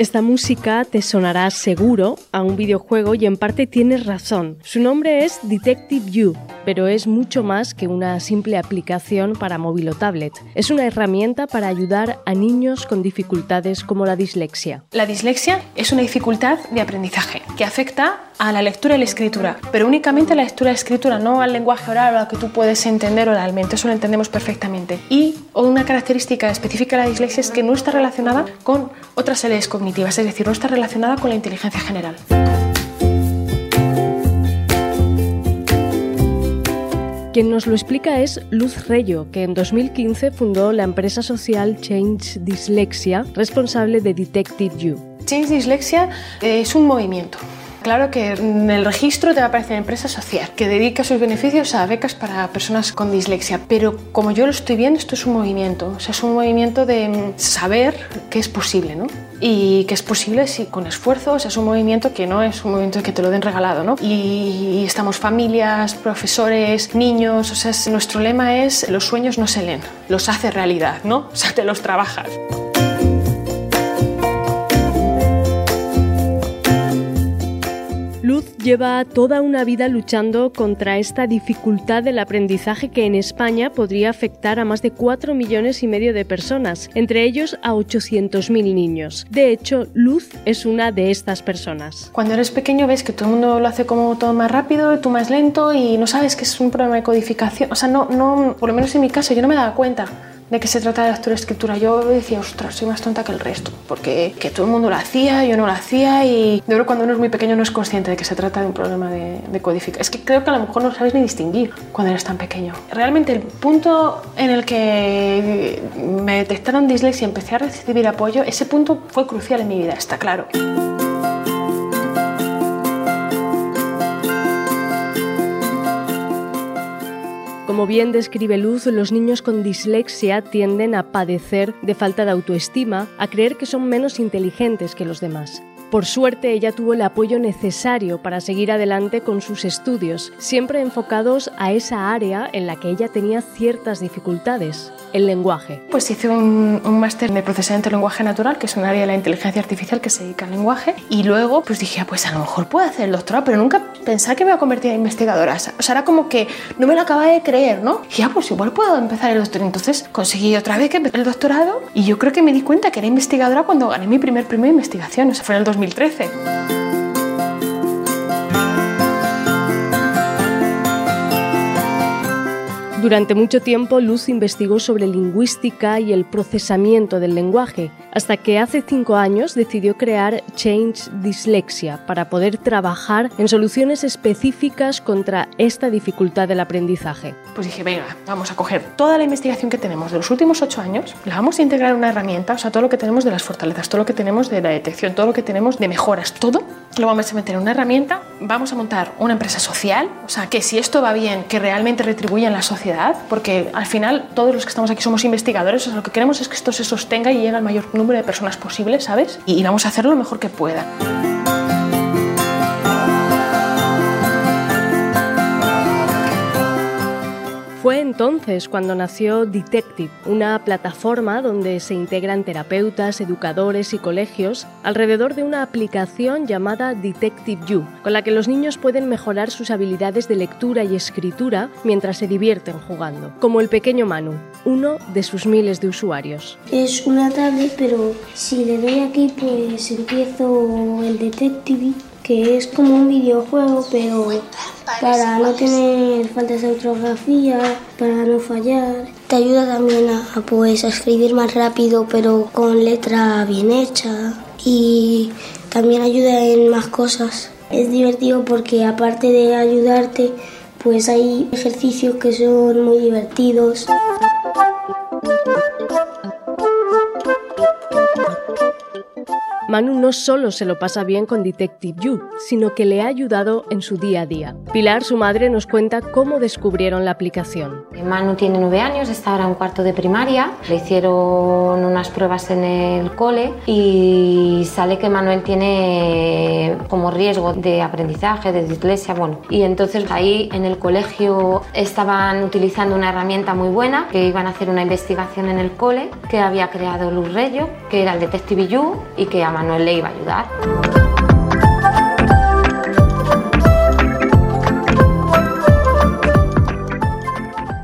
Esta música te sonará seguro a un videojuego y en parte tienes razón. Su nombre es Detective You, pero es mucho más que una simple aplicación para móvil o tablet. Es una herramienta para ayudar a niños con dificultades como la dislexia. La dislexia es una dificultad de aprendizaje que afecta a la lectura y la escritura, pero únicamente a la lectura y la escritura, no al lenguaje oral o a lo que tú puedes entender oralmente, eso lo entendemos perfectamente. Y una característica específica de la dislexia es que no está relacionada con otras áreas cognitivas, es decir, no está relacionada con la inteligencia general. Quien nos lo explica es Luz Reyo, que en 2015 fundó la empresa social Change Dyslexia, responsable de Detective You. Change Dyslexia es un movimiento Claro que en el registro te va a aparecer empresa social que dedica sus beneficios a becas para personas con dislexia, pero como yo lo estoy viendo, esto es un movimiento, o sea, es un movimiento de saber que es posible, ¿no? Y que es posible si con esfuerzo, o sea, es un movimiento que no es un movimiento que te lo den regalado, ¿no? Y, estamos familias, profesores, niños, o sea, nuestro lema es los sueños no se leen, los hace realidad, ¿no? O sea, te los trabajas. Lleva toda una vida luchando contra esta dificultad del aprendizaje que en España podría afectar a más de 4 millones y medio de personas, entre ellos a 800.000 niños. De hecho, Luz es una de estas personas. Cuando eres pequeño ves que todo el mundo lo hace como todo más rápido, tú más lento y no sabes que es un problema de codificación. O sea, no, no, por lo menos en mi caso yo no me daba cuenta de qué se trata de lectura escritura. Yo decía, ostras, soy más tonta que el resto, porque que todo el mundo lo hacía, yo no lo hacía y de verdad cuando uno es muy pequeño no es consciente de que se trata de un problema de, de codificación. Es que creo que a lo mejor no sabes ni distinguir cuando eres tan pequeño. Realmente el punto en el que me detectaron dislexia y empecé a recibir apoyo, ese punto fue crucial en mi vida, está claro. Como bien describe Luz, los niños con dislexia tienden a padecer de falta de autoestima, a creer que son menos inteligentes que los demás. Por suerte, ella tuvo el apoyo necesario para seguir adelante con sus estudios, siempre enfocados a esa área en la que ella tenía ciertas dificultades, el lenguaje. Pues hice un, máster de procesamiento de lenguaje natural, que es un área de la inteligencia artificial que se dedica al lenguaje, y luego pues dije, ah, pues a lo mejor puedo hacer el doctorado, pero nunca pensaba que me iba a convertir en investigadora. O sea, era como que no me lo acababa de creer, ¿no? Y ya, ah, pues igual puedo empezar el doctorado. Entonces conseguí otra vez que el doctorado y yo creo que me di cuenta que era investigadora cuando gané mi primer premio de investigación, o sea, fue en el 2013. Durante mucho tiempo, Luz investigó sobre lingüística y el procesamiento del lenguaje, hasta que hace cinco años decidió crear Change Dyslexia para poder trabajar en soluciones específicas contra esta dificultad del aprendizaje. Pues dije, venga, vamos a coger toda la investigación que tenemos de los últimos ocho años, la vamos a integrar en una herramienta, o sea, todo lo que tenemos de las fortalezas, todo lo que tenemos de la detección, todo lo que tenemos de mejoras, todo lo vamos a meter en una herramienta, vamos a montar una empresa social, o sea, que si esto va bien, que realmente retribuya en la sociedad, porque al final todos los que estamos aquí somos investigadores, lo que queremos es que esto se sostenga y llegue al mayor número de personas posible, ¿sabes? Y vamos a hacerlo lo mejor que pueda. Fue entonces cuando nació Detective, una plataforma donde se integran terapeutas, educadores y colegios alrededor de una aplicación llamada Detective You, con la que los niños pueden mejorar sus habilidades de lectura y escritura mientras se divierten jugando, como el pequeño Manu, uno de sus miles de usuarios. Es una tablet, pero si le doy aquí, pues empiezo el Detective que es como un videojuego, pero para no tener faltas de ortografía, para no fallar. Te ayuda también a, pues, a escribir más rápido, pero con letra bien hecha. Y también ayuda en más cosas. Es divertido porque aparte de ayudarte, pues hay ejercicios que son muy divertidos. Manu no solo se lo pasa bien con Detective You, sino que le ha ayudado en su día a día. Pilar, su madre, nos cuenta cómo descubrieron la aplicación. Manu tiene nueve años, está ahora en cuarto de primaria. Le hicieron unas pruebas en el cole y sale que Manuel tiene como riesgo de aprendizaje, de dislexia, bueno. Y entonces ahí en el colegio estaban utilizando una herramienta muy buena, que iban a hacer una investigación en el cole, que había creado Luz Reyo, que era el Detective You y que a Manuel le iba a ayudar.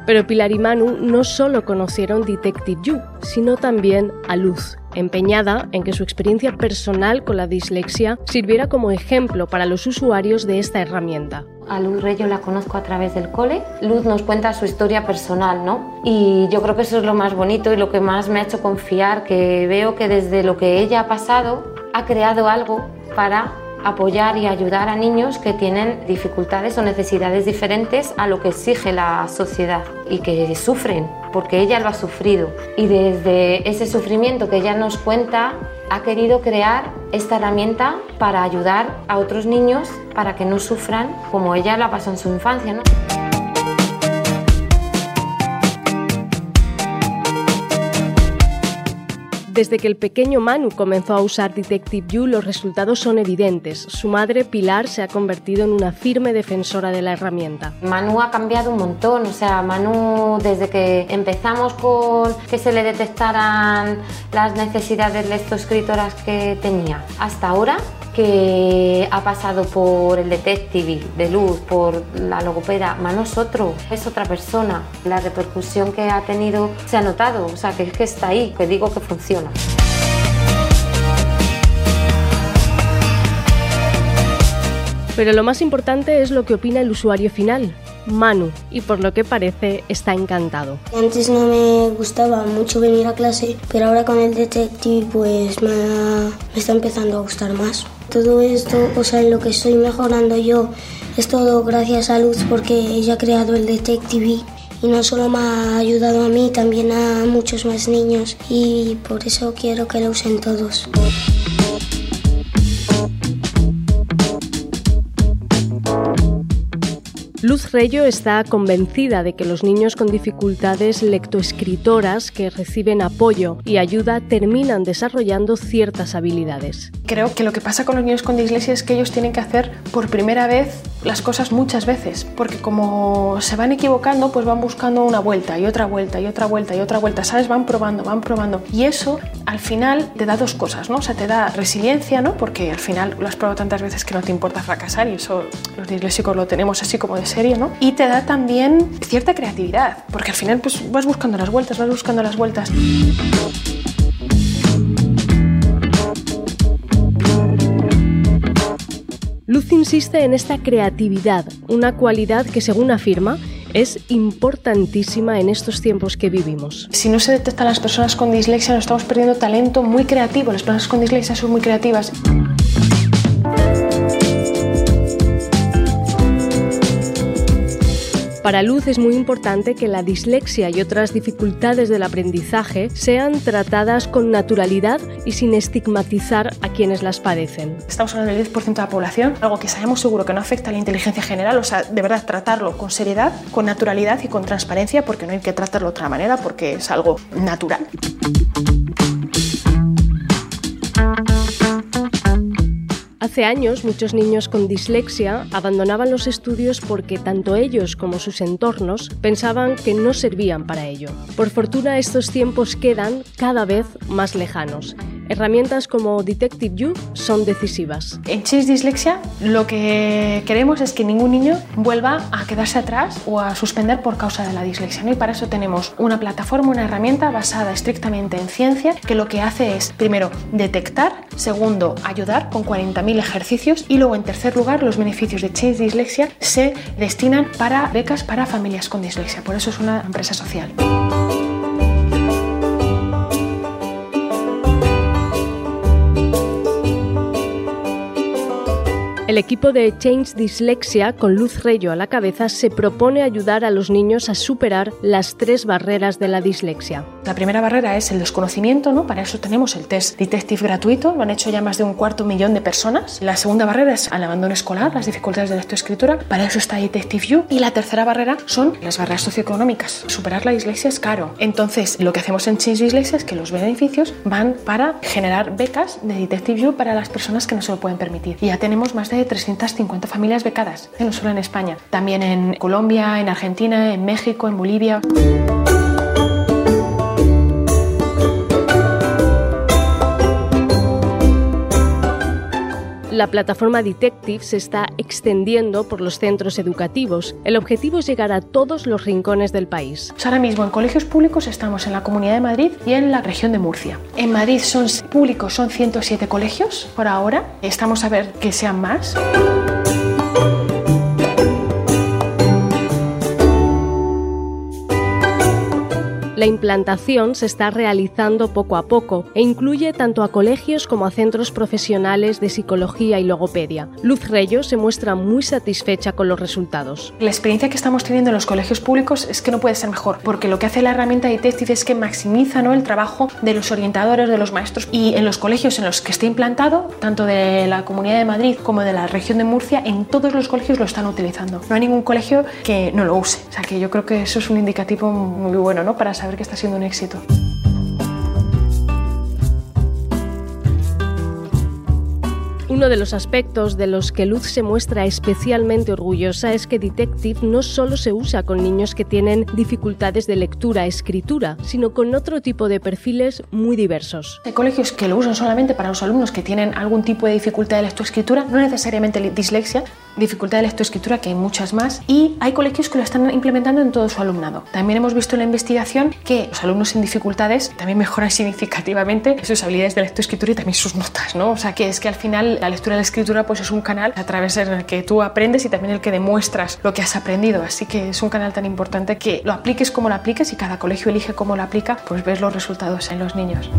Pero Pilar y Manu no solo conocieron Detective You, sino también a Luz, empeñada en que su experiencia personal con la dislexia sirviera como ejemplo para los usuarios de esta herramienta. A Luz Reyo la conozco a través del cole. Luz nos cuenta su historia personal, ¿no? Y yo creo que eso es lo más bonito y lo que más me ha hecho confiar, que veo que desde lo que ella ha pasado ha creado algo para apoyar y ayudar a niños que tienen dificultades o necesidades diferentes a lo que exige la sociedad y que sufren, porque ella lo ha sufrido. Y desde ese sufrimiento que ella nos cuenta, ha querido crear esta herramienta para ayudar a otros niños para que no sufran como ella la pasó en su infancia. ¿no? Desde que el pequeño Manu comenzó a usar Detective You, los resultados son evidentes. Su madre, Pilar, se ha convertido en una firme defensora de la herramienta. Manu ha cambiado un montón, o sea, Manu, desde que empezamos con que se le detectaran las necesidades lectoescritoras que tenía, hasta ahora que ha pasado por el detective de luz, por la logopeda, Manu es otro, es otra persona. La repercusión que ha tenido se ha notado, o sea, que es que está ahí, que digo que funciona. Pero lo más importante es lo que opina el usuario final, Manu, y por lo que parece está encantado. Antes no me gustaba mucho venir a clase, pero ahora con el detective pues me, me está empezando a gustar más. Todo esto, o sea, en lo que estoy mejorando yo, es todo gracias a Luz porque ella ha creado el Detective y no solo me ha ayudado a mí, también a muchos más niños y por eso quiero que lo usen todos. Luz Reyo está convencida de que los niños con dificultades lectoescritoras que reciben apoyo y ayuda terminan desarrollando ciertas habilidades. Creo que lo que pasa con los niños con dislexia es que ellos tienen que hacer por primera vez las cosas muchas veces, porque como se van equivocando, pues van buscando una vuelta y otra vuelta y otra vuelta y otra vuelta, ¿sabes? Van probando, van probando. Y eso al final te da dos cosas, ¿no? O sea, te da resiliencia, ¿no? Porque al final lo has probado tantas veces que no te importa fracasar y eso los disléxicos lo tenemos así como de serie, ¿no? Y te da también cierta creatividad, porque al final pues vas buscando las vueltas, vas buscando las vueltas. Luz insiste en esta creatividad, una cualidad que según afirma es importantísima en estos tiempos que vivimos. Si no se detectan las personas con dislexia, nos estamos perdiendo talento muy creativo. Las personas con dislexia son muy creativas. Para Luz es muy importante que la dislexia y otras dificultades del aprendizaje sean tratadas con naturalidad y sin estigmatizar a quienes las padecen. Estamos hablando del 10% de la población, algo que sabemos seguro que no afecta a la inteligencia general, o sea, de verdad tratarlo con seriedad, con naturalidad y con transparencia, porque no hay que tratarlo de otra manera, porque es algo natural. Hace años muchos niños con dislexia abandonaban los estudios porque tanto ellos como sus entornos pensaban que no servían para ello. Por fortuna estos tiempos quedan cada vez más lejanos Herramientas como Detective You son decisivas. En Chase Dislexia lo que queremos es que ningún niño vuelva a quedarse atrás o a suspender por causa de la dislexia. Y para eso tenemos una plataforma, una herramienta basada estrictamente en ciencia que lo que hace es, primero, detectar, segundo, ayudar con 40.000 ejercicios y luego, en tercer lugar, los beneficios de Chase Dislexia se destinan para becas para familias con dislexia. Por eso es una empresa social. El equipo de Change Dyslexia, con Luz Reyo a la cabeza, se propone ayudar a los niños a superar las tres barreras de la dislexia. La primera barrera es el desconocimiento, ¿no? Para eso tenemos el test Detective gratuito, lo han hecho ya más de un cuarto millón de personas. La segunda barrera es el abandono escolar, las dificultades de lectoescritura, para eso está Detective You. Y la tercera barrera son las barreras socioeconómicas. Superar la dislexia es caro. Entonces, lo que hacemos en Change Dislexia es que los beneficios van para generar becas de Detective You para las personas que no se lo pueden permitir. Y ya tenemos más de 350 familias becadas, no solo en España, también en Colombia, en Argentina, en México, en Bolivia. La plataforma Detective se está extendiendo por los centros educativos. El objetivo es llegar a todos los rincones del país. Pues ahora mismo en colegios públicos estamos en la Comunidad de Madrid y en la región de Murcia. En Madrid son públicos son 107 colegios por ahora. Estamos a ver que sean más. La implantación se está realizando poco a poco e incluye tanto a colegios como a centros profesionales de psicología y logopedia. Luz Reyo se muestra muy satisfecha con los resultados. La experiencia que estamos teniendo en los colegios públicos es que no puede ser mejor, porque lo que hace la herramienta Detective es que maximiza el trabajo de los orientadores, de los maestros y en los colegios en los que esté implantado, tanto de la Comunidad de Madrid como de la región de Murcia, en todos los colegios lo están utilizando. No hay ningún colegio que no lo use. O sea que yo creo que eso es un indicativo muy bueno ¿no? para saber que está siendo un éxito. Uno de los aspectos de los que Luz se muestra especialmente orgullosa es que Detective no solo se usa con niños que tienen dificultades de lectura-escritura, sino con otro tipo de perfiles muy diversos. Hay colegios que lo usan solamente para los alumnos que tienen algún tipo de dificultad de lectoescritura, no necesariamente dislexia, dificultad de lectoescritura, que hay muchas más, y hay colegios que lo están implementando en todo su alumnado. También hemos visto en la investigación que los alumnos sin dificultades también mejoran significativamente sus habilidades de lectoescritura y también sus notas, ¿no? O sea, que es que al final la lectura y la escritura pues es un canal a través del que tú aprendes y también el que demuestras lo que has aprendido, así que es un canal tan importante que lo apliques como lo apliques y cada colegio elige cómo lo aplica, pues ves los resultados en los niños.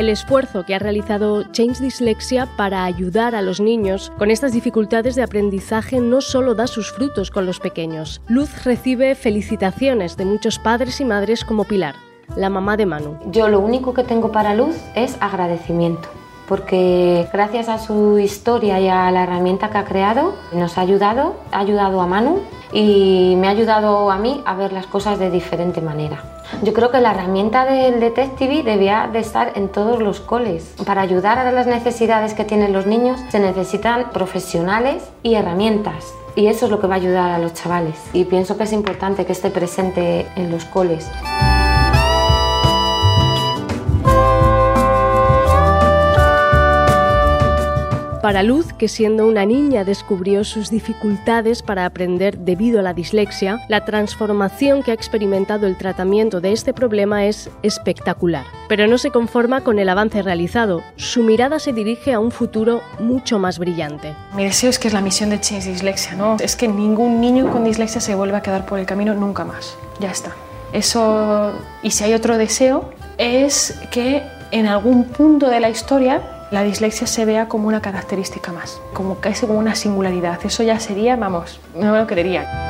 El esfuerzo que ha realizado Change Dyslexia para ayudar a los niños con estas dificultades de aprendizaje no solo da sus frutos con los pequeños. Luz recibe felicitaciones de muchos padres y madres como Pilar, la mamá de Manu. Yo lo único que tengo para Luz es agradecimiento porque gracias a su historia y a la herramienta que ha creado nos ha ayudado, ha ayudado a Manu y me ha ayudado a mí a ver las cosas de diferente manera. Yo creo que la herramienta del Detective debía de estar en todos los coles. Para ayudar a las necesidades que tienen los niños se necesitan profesionales y herramientas. Y eso es lo que va a ayudar a los chavales. Y pienso que es importante que esté presente en los coles. Para Luz, que siendo una niña descubrió sus dificultades para aprender debido a la dislexia, la transformación que ha experimentado el tratamiento de este problema es espectacular. Pero no se conforma con el avance realizado, su mirada se dirige a un futuro mucho más brillante. Mi deseo es que es la misión de Change Dislexia, ¿no? Es que ningún niño con dislexia se vuelva a quedar por el camino nunca más. Ya está. Eso, y si hay otro deseo, es que en algún punto de la historia la dislexia se vea como una característica más, como casi como una singularidad. Eso ya sería, vamos, no me lo creería.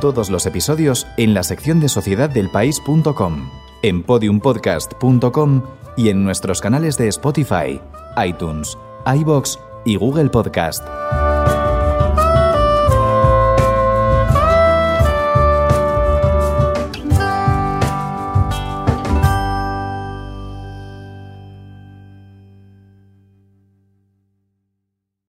Todos los episodios en la sección de sociedaddelpaís.com, en podiumpodcast.com y en nuestros canales de Spotify, iTunes, iBox y Google Podcast.